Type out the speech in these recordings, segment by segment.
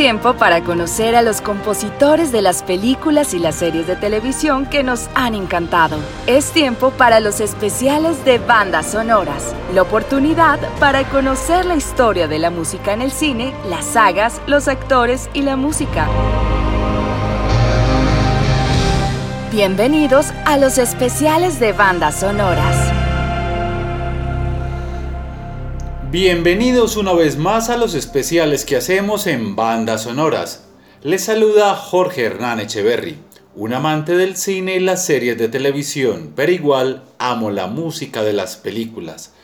tiempo para conocer a los compositores de las películas y las series de televisión que nos han encantado. Es tiempo para los especiales de bandas sonoras, la oportunidad para conocer la historia de la música en el cine, las sagas, los actores y la música. Bienvenidos a los especiales de bandas sonoras. Bienvenidos una vez más a los especiales que hacemos en bandas sonoras. Les saluda Jorge Hernán Echeverry, un amante del cine y las series de televisión, pero igual amo la música de las películas.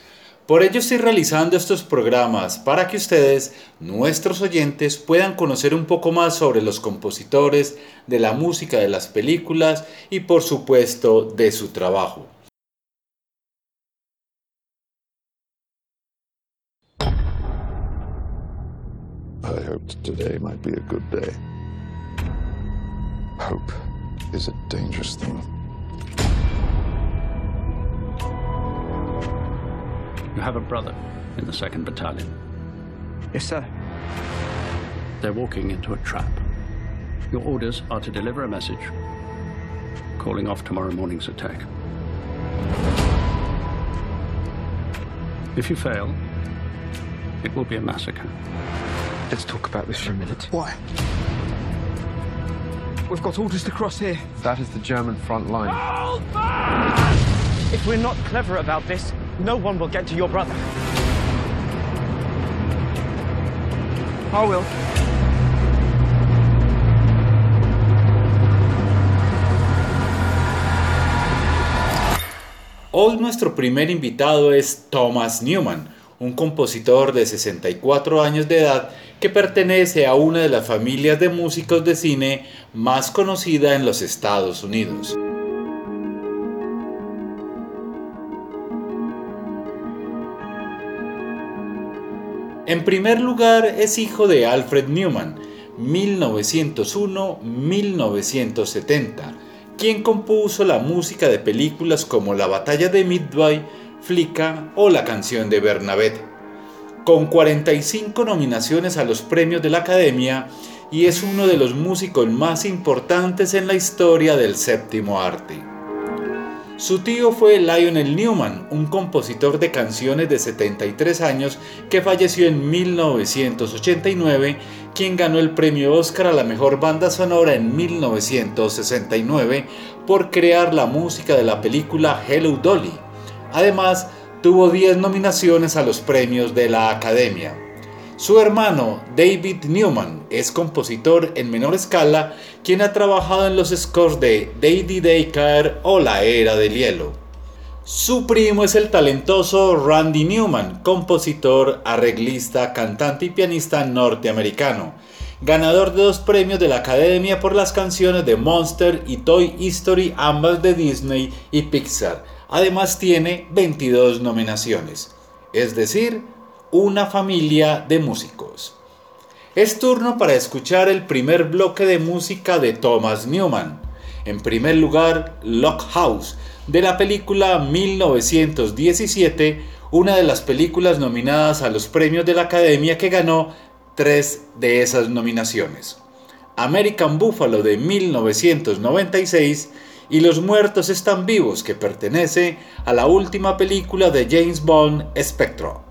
Por ello estoy realizando estos programas para que ustedes, nuestros oyentes, puedan conocer un poco más sobre los compositores de la música de las películas y por supuesto de su trabajo. I hoped today might be a good day. Hope is a dangerous thing. You have a brother in the 2nd Battalion. Yes, sir. They're walking into a trap. Your orders are to deliver a message calling off tomorrow morning's attack. If you fail, it will be a massacre. Let's talk about this for a minute. Why? We've got orders to cross here. That is the German front line. If we're not clever about this, no one will get to your brother. I will. Hoy nuestro primer invitado es Thomas Newman, un compositor de 64 años de edad que pertenece a una de las familias de músicos de cine más conocida en los Estados Unidos. En primer lugar, es hijo de Alfred Newman, 1901-1970, quien compuso la música de películas como La Batalla de Midway, Flicka o La canción de Bernabé. Con 45 nominaciones a los premios de la Academia y es uno de los músicos más importantes en la historia del séptimo arte. Su tío fue Lionel Newman, un compositor de canciones de 73 años que falleció en 1989, quien ganó el premio Oscar a la mejor banda sonora en 1969 por crear la música de la película Hello Dolly. Además, tuvo 10 nominaciones a los premios de la Academia. Su hermano, David Newman, es compositor en menor escala, quien ha trabajado en los scores de Daddy Daycare o La Era del Hielo. Su primo es el talentoso Randy Newman, compositor, arreglista, cantante y pianista norteamericano, ganador de dos premios de la Academia por las canciones de Monster y Toy Story, ambas de Disney y Pixar. Además tiene 22 nominaciones, es decir, una familia de músicos. Es turno para escuchar el primer bloque de música de Thomas Newman. En primer lugar, Lock House, de la película 1917, una de las películas nominadas a los premios de la Academia que ganó tres de esas nominaciones. American Buffalo de 1996 y Los Muertos Están Vivos, que pertenece a la última película de James Bond, Spectro.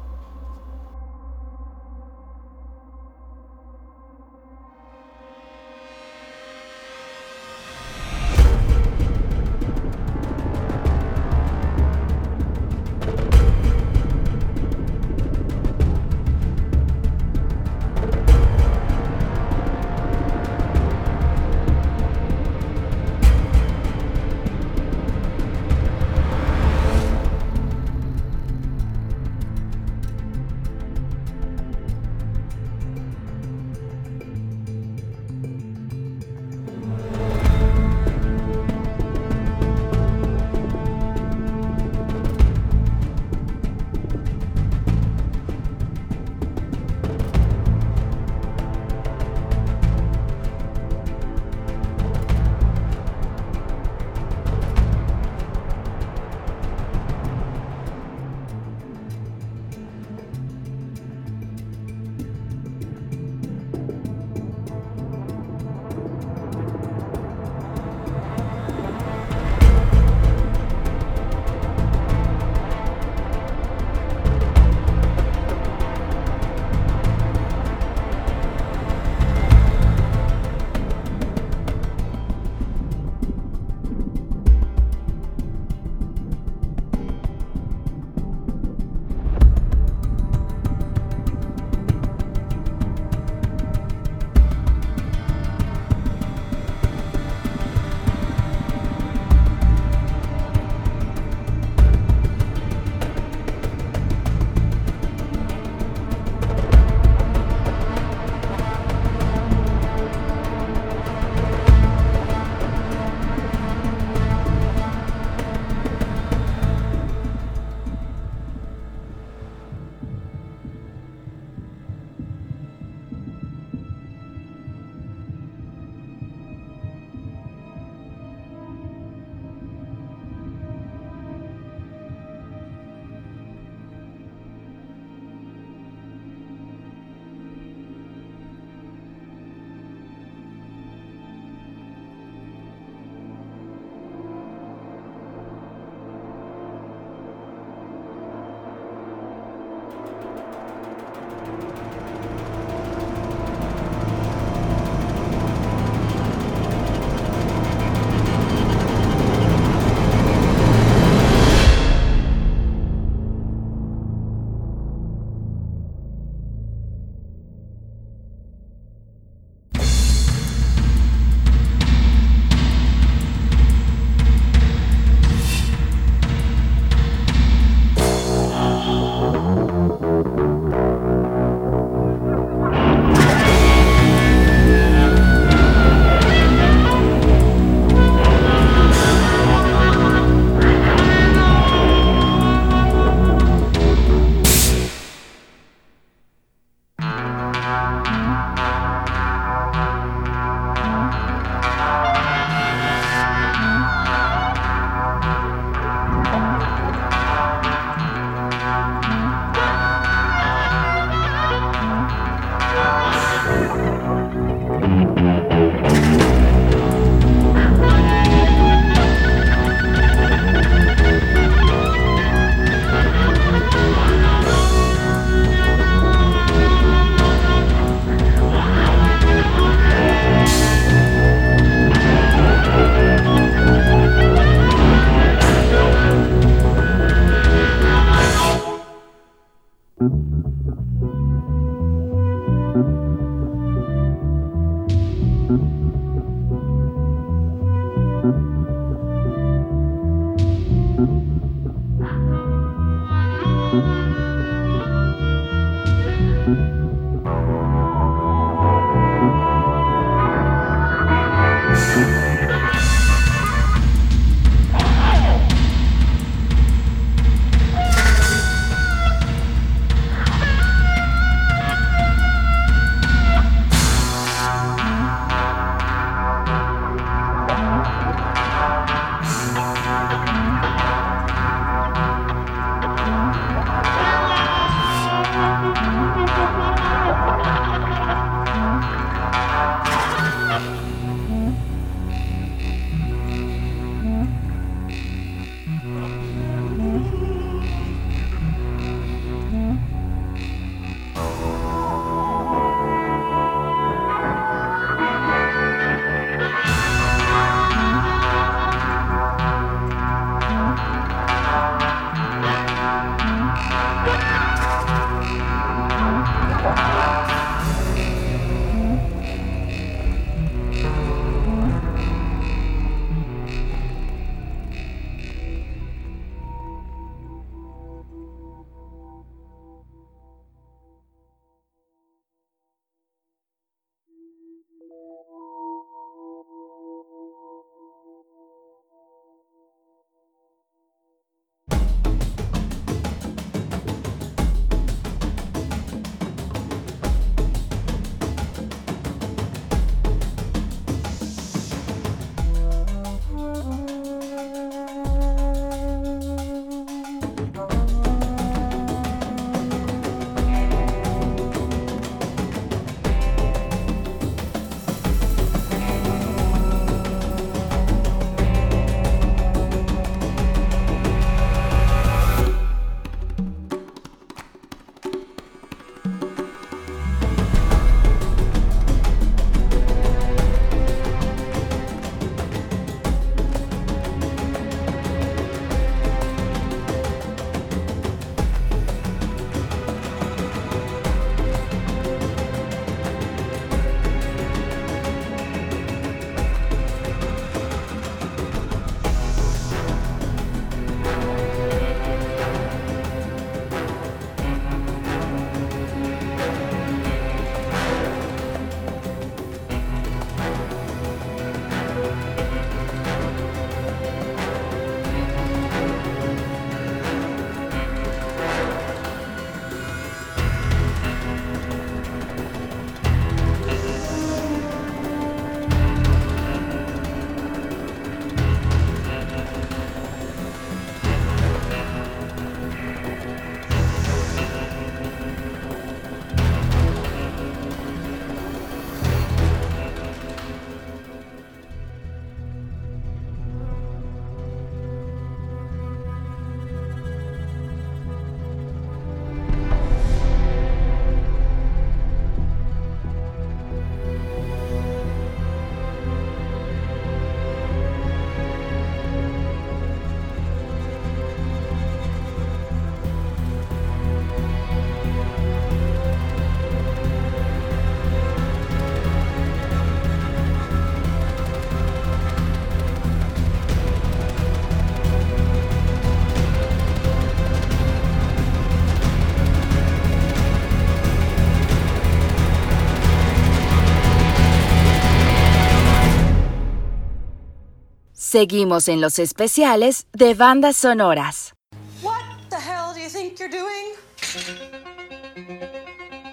Seguimos en los especiales de bandas sonoras. What the hell do you think you're doing?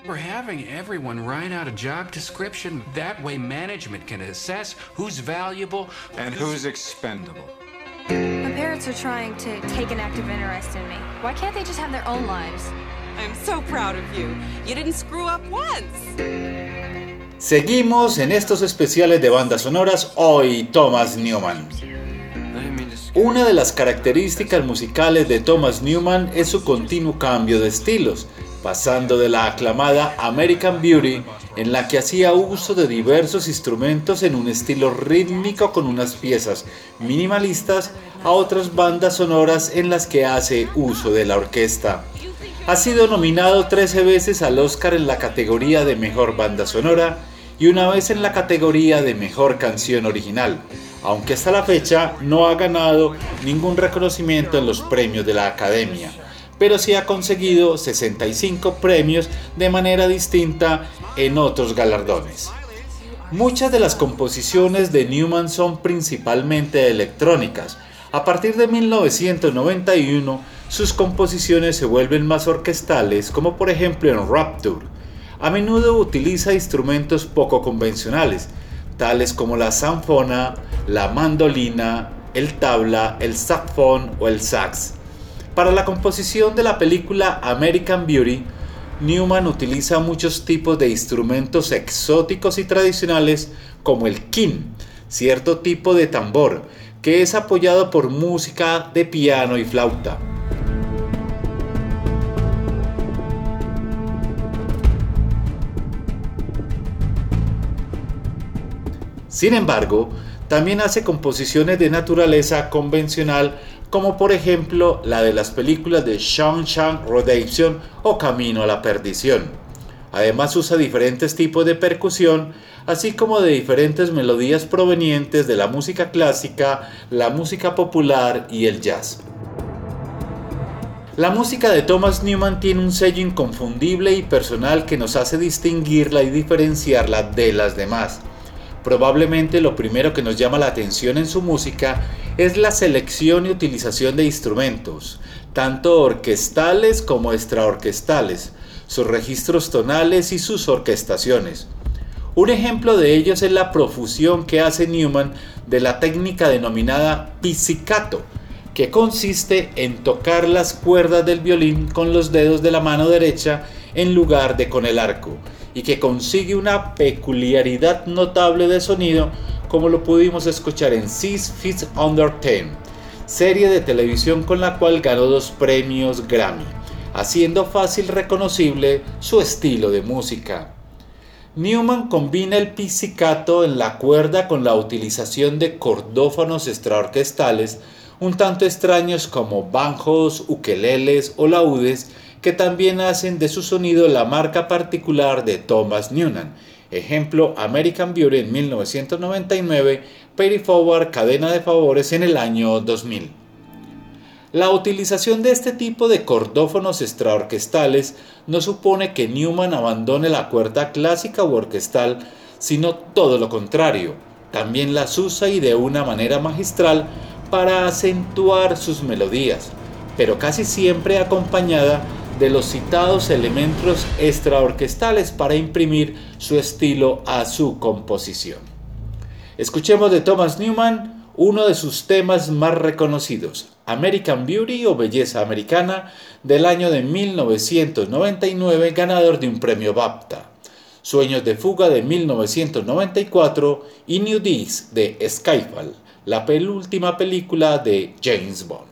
We're having everyone write out a job description. That way, management can assess who's valuable And who's expendable? My parents are trying to take an active interest in me. Why can't they just have their own lives? I'm so proud of you. You didn't screw up once. Seguimos en estos especiales de bandas sonoras hoy Thomas Newman. Una de las características musicales de Thomas Newman es su continuo cambio de estilos, pasando de la aclamada American Beauty, en la que hacía uso de diversos instrumentos en un estilo rítmico con unas piezas minimalistas, a otras bandas sonoras en las que hace uso de la orquesta. Ha sido nominado 13 veces al Oscar en la categoría de Mejor Banda Sonora y una vez en la categoría de Mejor Canción Original, aunque hasta la fecha no ha ganado ningún reconocimiento en los premios de la Academia, pero sí ha conseguido 65 premios de manera distinta en otros galardones. Muchas de las composiciones de Newman son principalmente electrónicas. A partir de 1991, sus composiciones se vuelven más orquestales, como por ejemplo en Rapture. A menudo utiliza instrumentos poco convencionales, tales como la sanfona, la mandolina, el tabla, el saxofón o el sax. Para la composición de la película American Beauty, Newman utiliza muchos tipos de instrumentos exóticos y tradicionales como el kin, cierto tipo de tambor, que es apoyado por música de piano y flauta. Sin embargo, también hace composiciones de naturaleza convencional como por ejemplo la de las películas de Shawshank Redemption o Camino a la Perdición. Además usa diferentes tipos de percusión, así como de diferentes melodías provenientes de la música clásica, la música popular y el jazz. La música de Thomas Newman tiene un sello inconfundible y personal que nos hace distinguirla y diferenciarla de las demás. Probablemente lo primero que nos llama la atención en su música es la selección y utilización de instrumentos, tanto orquestales como extraorquestales, sus registros tonales y sus orquestaciones. Un ejemplo de ellos es la profusión que hace Newman de la técnica denominada pizzicato, que consiste en tocar las cuerdas del violín con los dedos de la mano derecha en lugar de con el arco, y que consigue una peculiaridad notable de sonido como lo pudimos escuchar en Six Feet Under Ten, serie de televisión con la cual ganó dos premios Grammy, haciendo fácil reconocible su estilo de música. Newman combina el pizzicato en la cuerda con la utilización de cordófonos extraorquestales, un tanto extraños como banjos, ukeleles o laudes, que también hacen de su sonido la marca particular de Thomas Newman. Ejemplo, American Beauty en 1999, Perry Forward, Cadena de Favores en el año 2000. La utilización de este tipo de cordófonos extraorquestales no supone que Newman abandone la cuerda clásica u orquestal, sino todo lo contrario. También las usa y de una manera magistral para acentuar sus melodías, pero casi siempre acompañada de los citados elementos extraorquestales para imprimir su estilo a su composición. Escuchemos de Thomas Newman uno de sus temas más reconocidos, American Beauty o Belleza Americana, del año de 1999, ganador de un premio BAFTA. Sueños de Fuga de 1994 y New Days de Skyfall, la penúltima película de James Bond.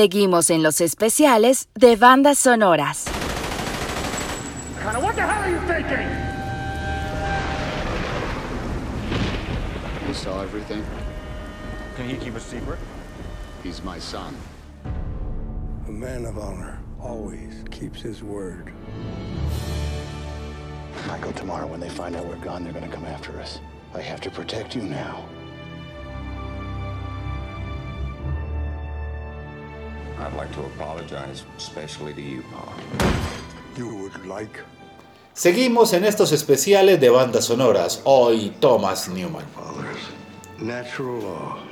Seguimos en los especiales de bandas sonoras. Saw everything. Can he keep a secret? He's my son. A man of honor always keeps his word. Michael, tomorrow when they find out we're gone, they're gonna come after us. I have to protect you now. Seguimos en estos especiales de bandas sonoras. Hoy Thomas Newman. Natural law.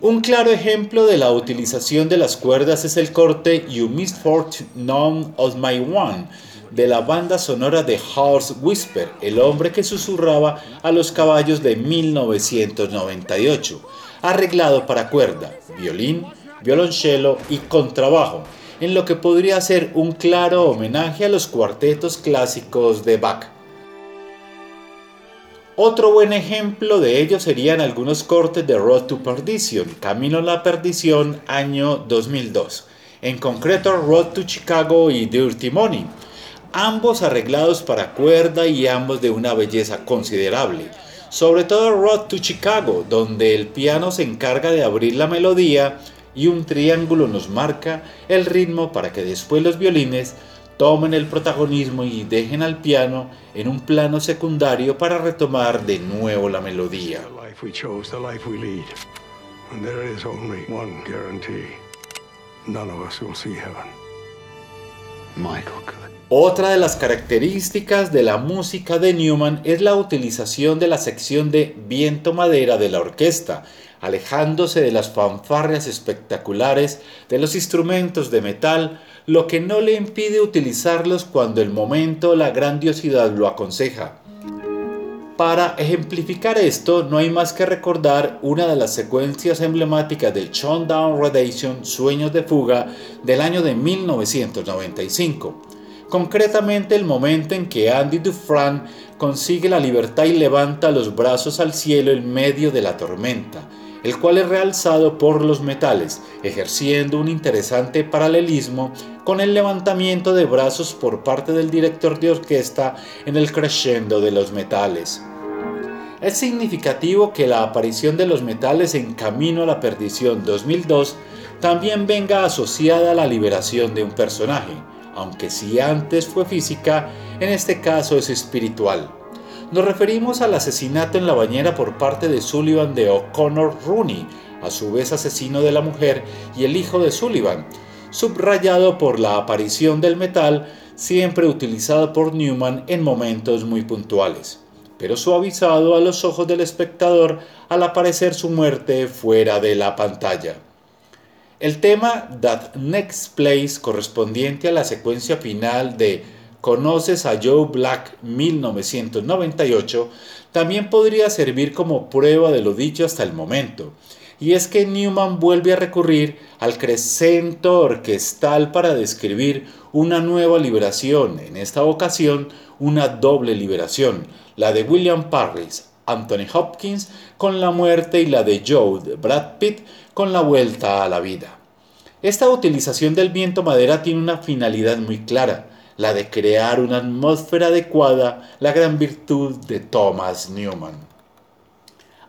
Un claro ejemplo de la utilización de las cuerdas es el corte You Misfortune None of My One de la banda sonora de Horse Whisper, el hombre que susurraba a los caballos de 1998, arreglado para cuerda, violín, violonchelo y contrabajo, en lo que podría ser un claro homenaje a los cuartetos clásicos de Bach. Otro buen ejemplo de ello serían algunos cortes de Road to Perdition, Camino a la Perdición, año 2002, en concreto Road to Chicago y Dirty Money, ambos arreglados para cuerda y ambos de una belleza considerable, sobre todo Road to Chicago, donde el piano se encarga de abrir la melodía y un triángulo nos marca el ritmo para que después los violines tomen el protagonismo y dejen al piano en un plano secundario para retomar de nuevo la melodía. Otra de las características de la música de Newman es la utilización de la sección de viento madera de la orquesta, alejándose de las fanfarrias espectaculares de los instrumentos de metal, lo que no le impide utilizarlos cuando el momento o la grandiosidad lo aconseja. Para ejemplificar esto, no hay más que recordar una de las secuencias emblemáticas del Down Redemption Sueños de Fuga del año de 1995. Concretamente el momento en que Andy Dufresne consigue la libertad y levanta los brazos al cielo en medio de la tormenta, el cual es realzado por los metales, ejerciendo un interesante paralelismo con el levantamiento de brazos por parte del director de orquesta en el crescendo de los metales. Es significativo que la aparición de los metales en Camino a la Perdición 2002 también venga asociada a la liberación de un personaje, aunque si antes fue física, en este caso es espiritual. Nos referimos al asesinato en la bañera por parte de Sullivan de O'Connor Rooney, a su vez asesino de la mujer y el hijo de Sullivan, subrayado por la aparición del metal siempre utilizado por Newman en momentos muy puntuales, pero suavizado a los ojos del espectador al aparecer su muerte fuera de la pantalla. El tema That Next Place, correspondiente a la secuencia final de Conoces a Joe Black 1998, también podría servir como prueba de lo dicho hasta el momento, y es que Newman vuelve a recurrir al crescento orquestal para describir una nueva liberación, en esta ocasión una doble liberación, la de William Parris, Anthony Hopkins con la muerte y la de Joe Brad Pitt con la vuelta a la vida. Esta utilización del viento madera tiene una finalidad muy clara, la de crear una atmósfera adecuada, la gran virtud de Thomas Newman.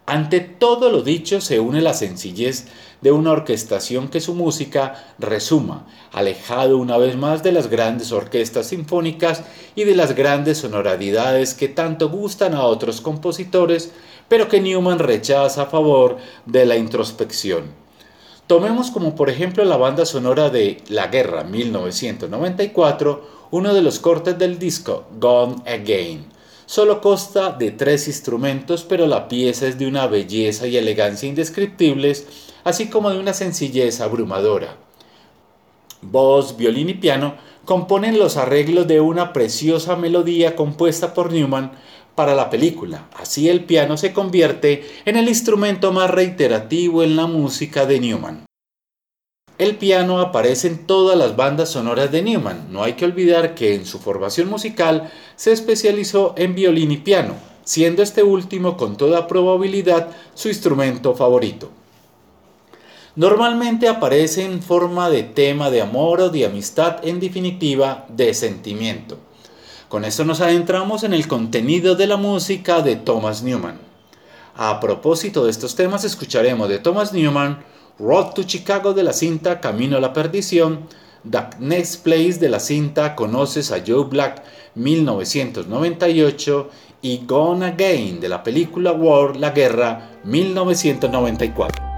Ante todo lo dicho se une la sencillez de una orquestación que su música resuma, alejado una vez más de las grandes orquestas sinfónicas y de las grandes sonoridades que tanto gustan a otros compositores, pero que Newman rechaza a favor de la introspección. Tomemos como por ejemplo la banda sonora de La Guerra 1994, uno de los cortes del disco Gone Again Solo consta de tres instrumentos, pero la pieza es de una belleza y elegancia indescriptibles, así como de una sencillez abrumadora. Voz, violín y piano componen los arreglos de una preciosa melodía compuesta por Newman para la película. Así el piano se convierte en el instrumento más reiterativo en la música de Newman. El piano aparece en todas las bandas sonoras de Newman. No hay que olvidar que en su formación musical se especializó en violín y piano, siendo este último con toda probabilidad su instrumento favorito. Normalmente aparece en forma de tema de amor o de amistad, en definitiva, de sentimiento. Con esto nos adentramos en el contenido de la música de Thomas Newman. A propósito de estos temas, escucharemos de Thomas Newman Road to Chicago de la cinta Camino a la Perdición, The Next Place de la cinta Conoces a Joe Black 1998 y Gone Again de la película War, la Guerra 1994.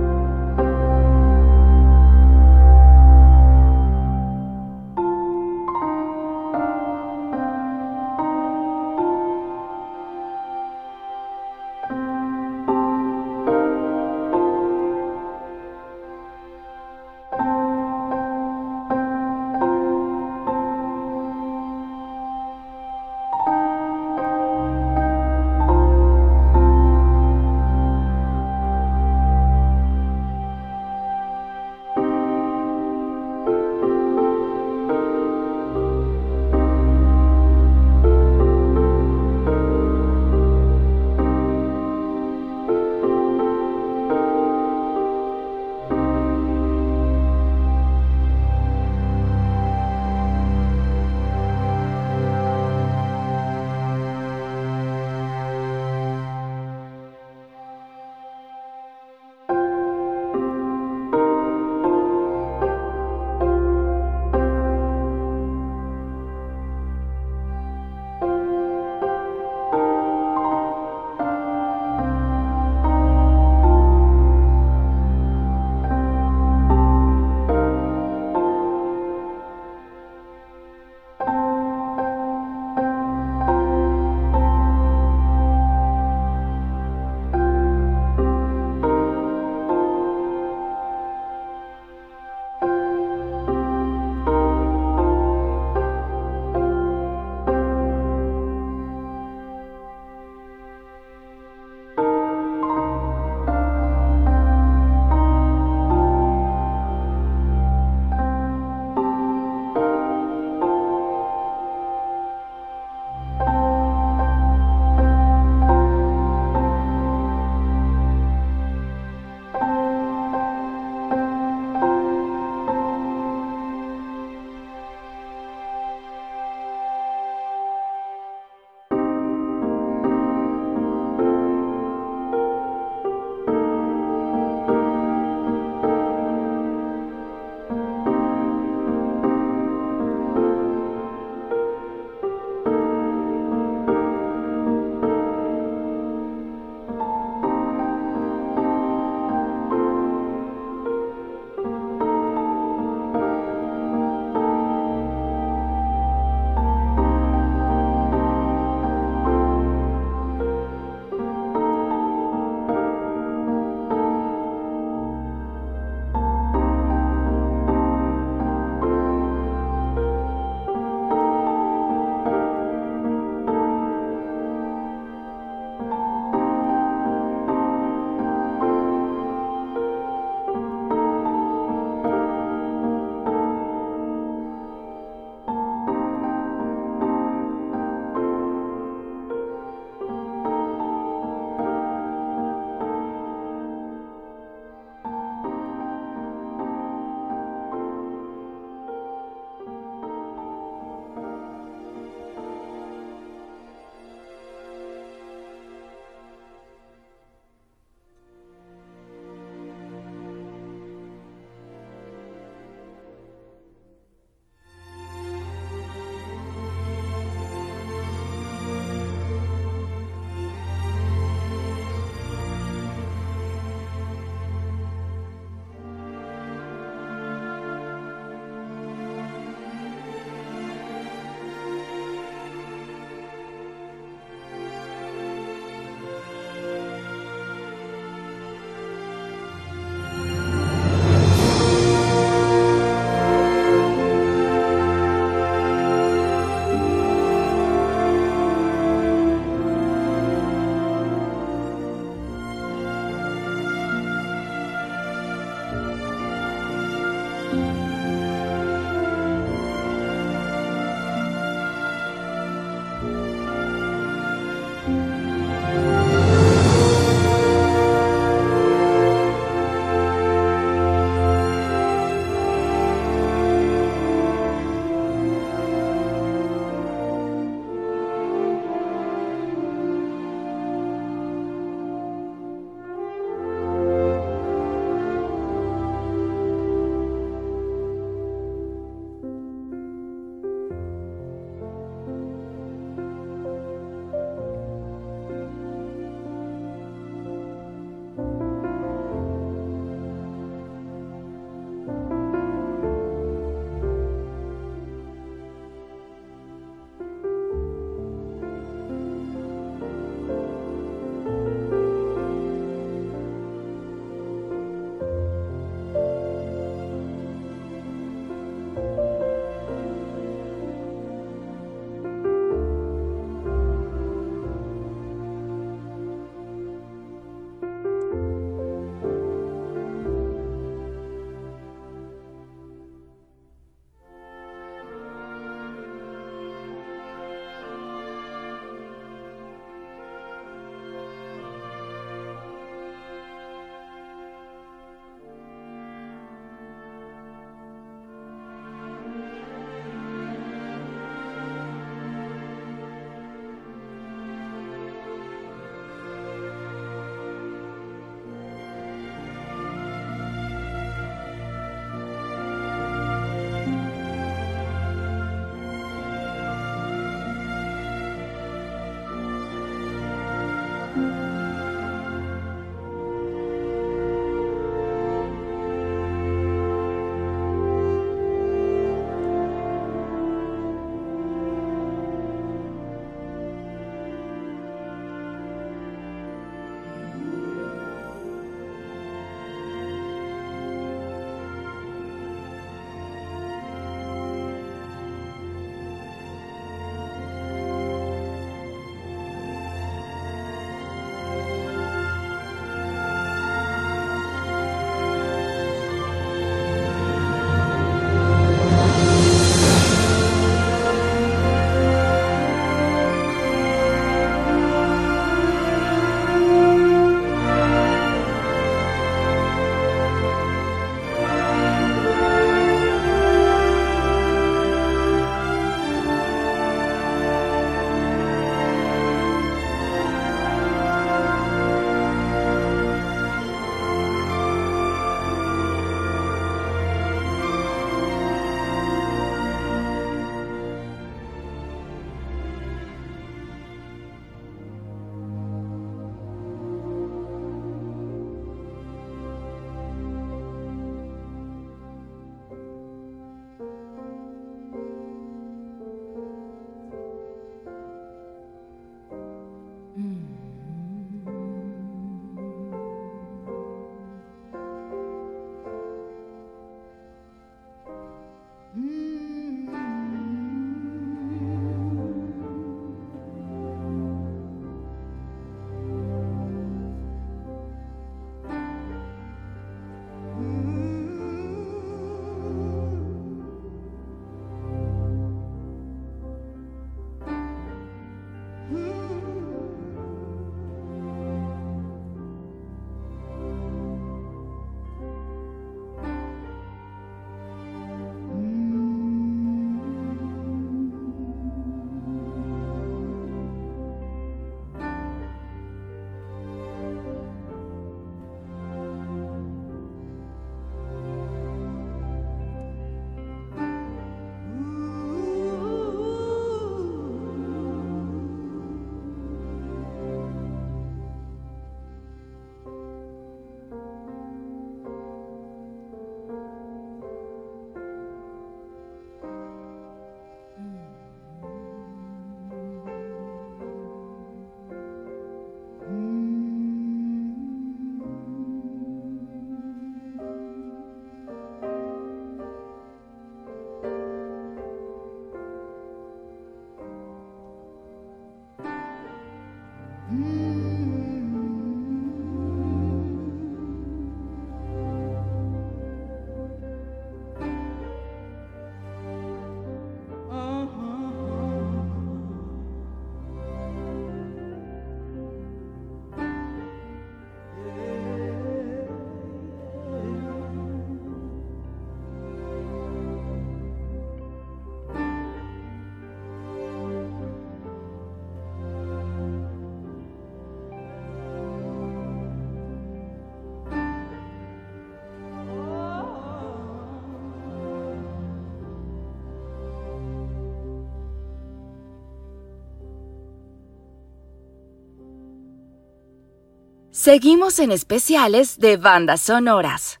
Seguimos en especiales de bandas sonoras.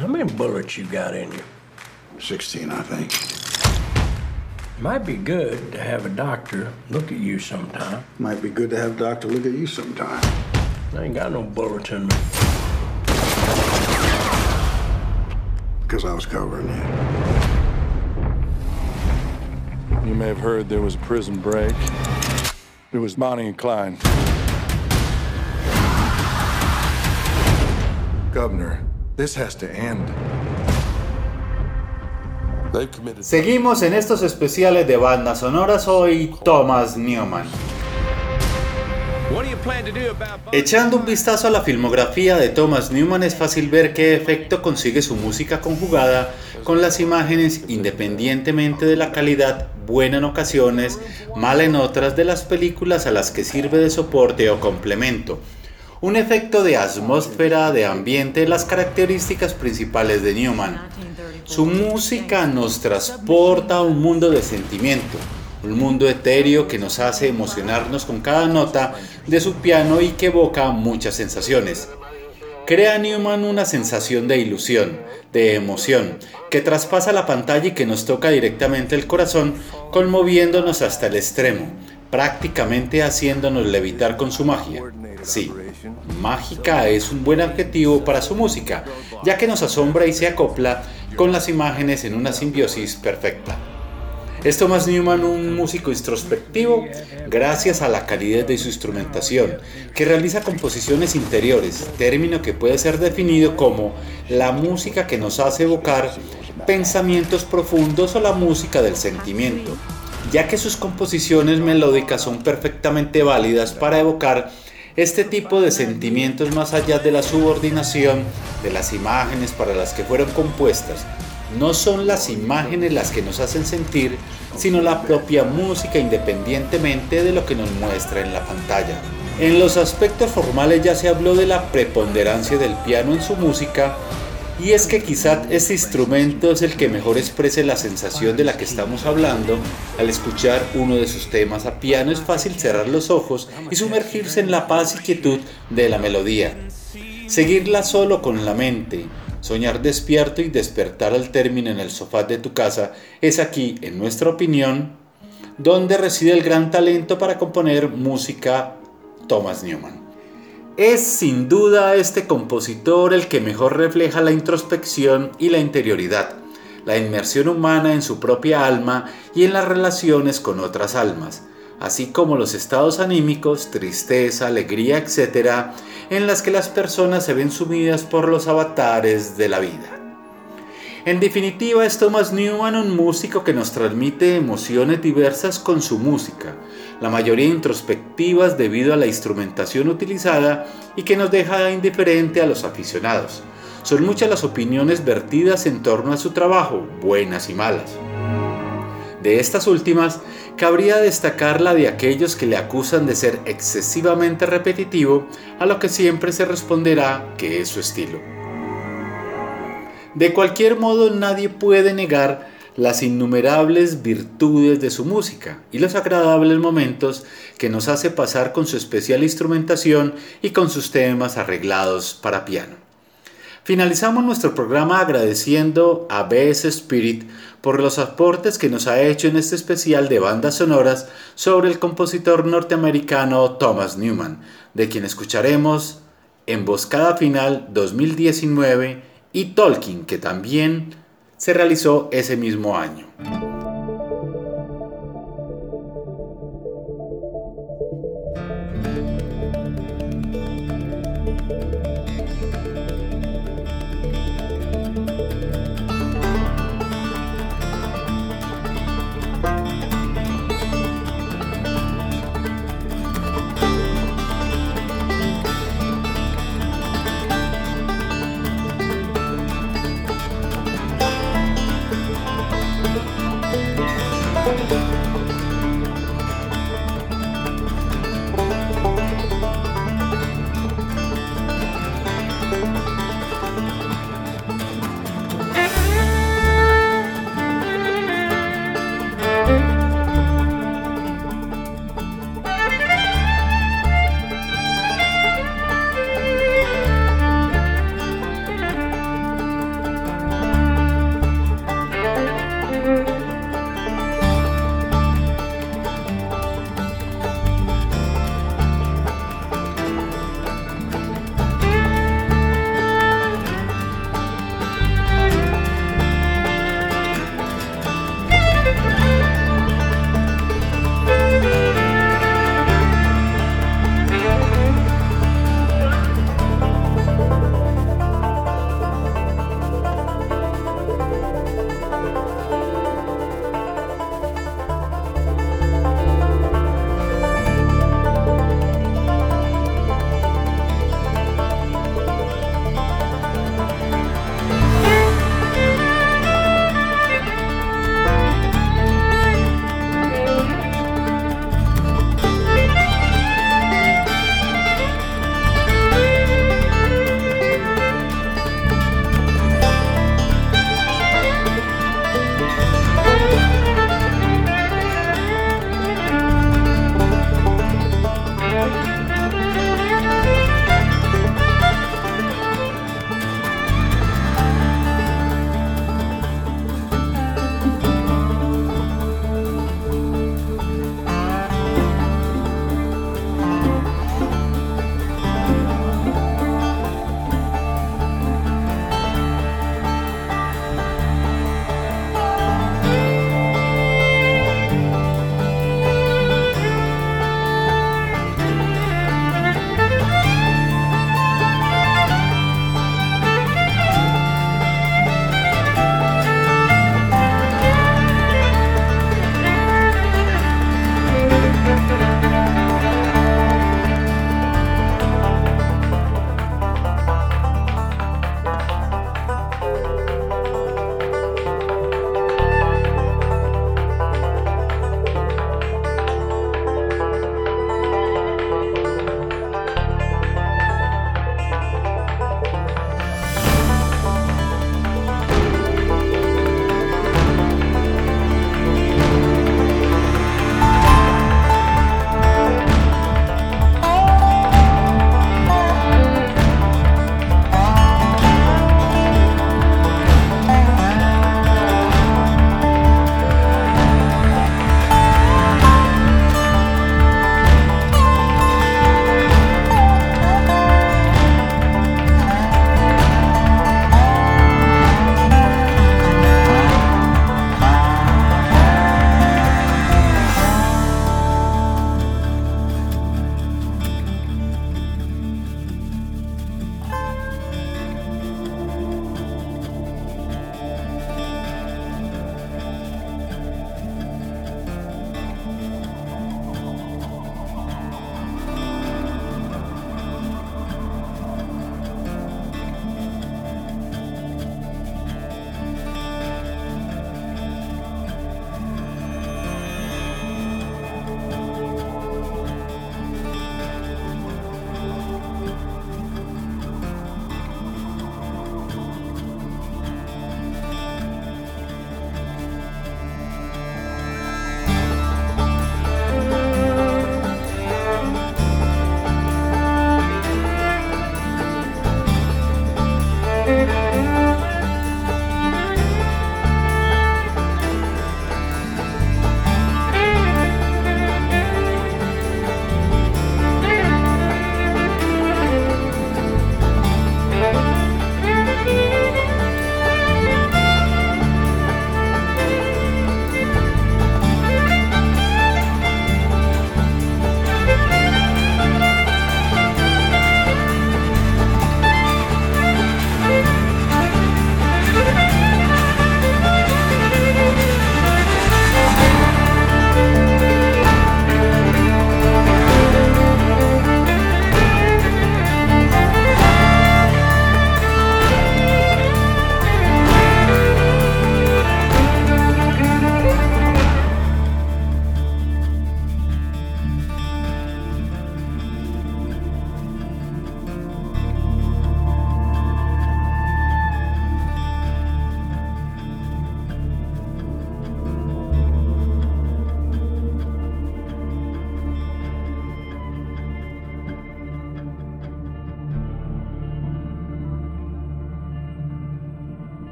How many bullets you got in you? 16, I think. Might be good to have a doctor look at you sometime. Might be good to have a doctor look at you sometime. I ain't got no bullets in me. Because I was covering you. You may have heard there was a prison break. It was Bonnie and Clyde. Governor, this has to end. They've committed. Seguimos en estos especiales de bandas sonoras hoy Thomas Newman. Echando un vistazo a la filmografía de Thomas Newman es fácil ver qué efecto consigue su música conjugada con las imágenes independientemente de la calidad buena en ocasiones, mala en otras de las películas a las que sirve de soporte o complemento. Un efecto de atmósfera, de ambiente, las características principales de Newman. Su música nos transporta a un mundo de sentimiento, un mundo etéreo que nos hace emocionarnos con cada nota de su piano y que evoca muchas sensaciones. Crea Newman una sensación de ilusión, de emoción, que traspasa la pantalla y que nos toca directamente el corazón, conmoviéndonos hasta el extremo, prácticamente haciéndonos levitar con su magia. Sí, mágica es un buen adjetivo para su música, ya que nos asombra y se acopla con las imágenes en una simbiosis perfecta. Es Thomas Newman un músico introspectivo gracias a la calidad de su instrumentación, que realiza composiciones interiores, término que puede ser definido como la música que nos hace evocar pensamientos profundos o la música del sentimiento, ya que sus composiciones melódicas son perfectamente válidas para evocar este tipo de sentimientos más allá de la subordinación de las imágenes para las que fueron compuestas. No son las imágenes las que nos hacen sentir, sino la propia música independientemente de lo que nos muestra en la pantalla. En los aspectos formales ya se habló de la preponderancia del piano en su música, y es que quizá este instrumento es el que mejor exprese la sensación de la que estamos hablando. Al escuchar uno de sus temas a piano es fácil cerrar los ojos y sumergirse en la paz y quietud de la melodía. Seguirla solo con la mente, soñar despierto y despertar al término en el sofá de tu casa es aquí, en nuestra opinión, donde reside el gran talento para componer música Thomas Newman. Es sin duda este compositor el que mejor refleja la introspección y la interioridad, la inmersión humana en su propia alma y en las relaciones con otras almas, así como los estados anímicos, tristeza, alegría, etc., en las que las personas se ven sumidas por los avatares de la vida. En definitiva, es Thomas Newman un músico que nos transmite emociones diversas con su música, la mayoría introspectivas debido a la instrumentación utilizada y que nos deja indiferente a los aficionados. Son muchas las opiniones vertidas en torno a su trabajo, buenas y malas. De estas últimas, cabría destacar la de aquellos que le acusan de ser excesivamente repetitivo, a lo que siempre se responderá que es su estilo. De cualquier modo, nadie puede negar las innumerables virtudes de su música y los agradables momentos que nos hace pasar con su especial instrumentación y con sus temas arreglados para piano. Finalizamos nuestro programa agradeciendo a BS Spirit por los aportes que nos ha hecho en este especial de bandas sonoras sobre el compositor norteamericano Thomas Newman, de quien escucharemos Emboscada Final 2019 y Tolkien, que también se realizó ese mismo año.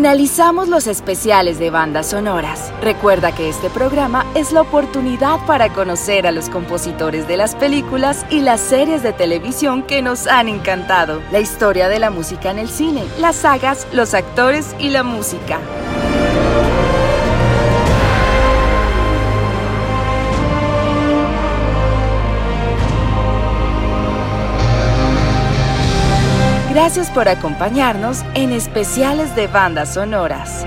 Finalizamos los especiales de bandas sonoras. Recuerda que este programa es la oportunidad para conocer a los compositores de las películas y las series de televisión que nos han encantado, la historia de la música en el cine, las sagas, los actores y la música. Gracias por acompañarnos en especiales de bandas sonoras.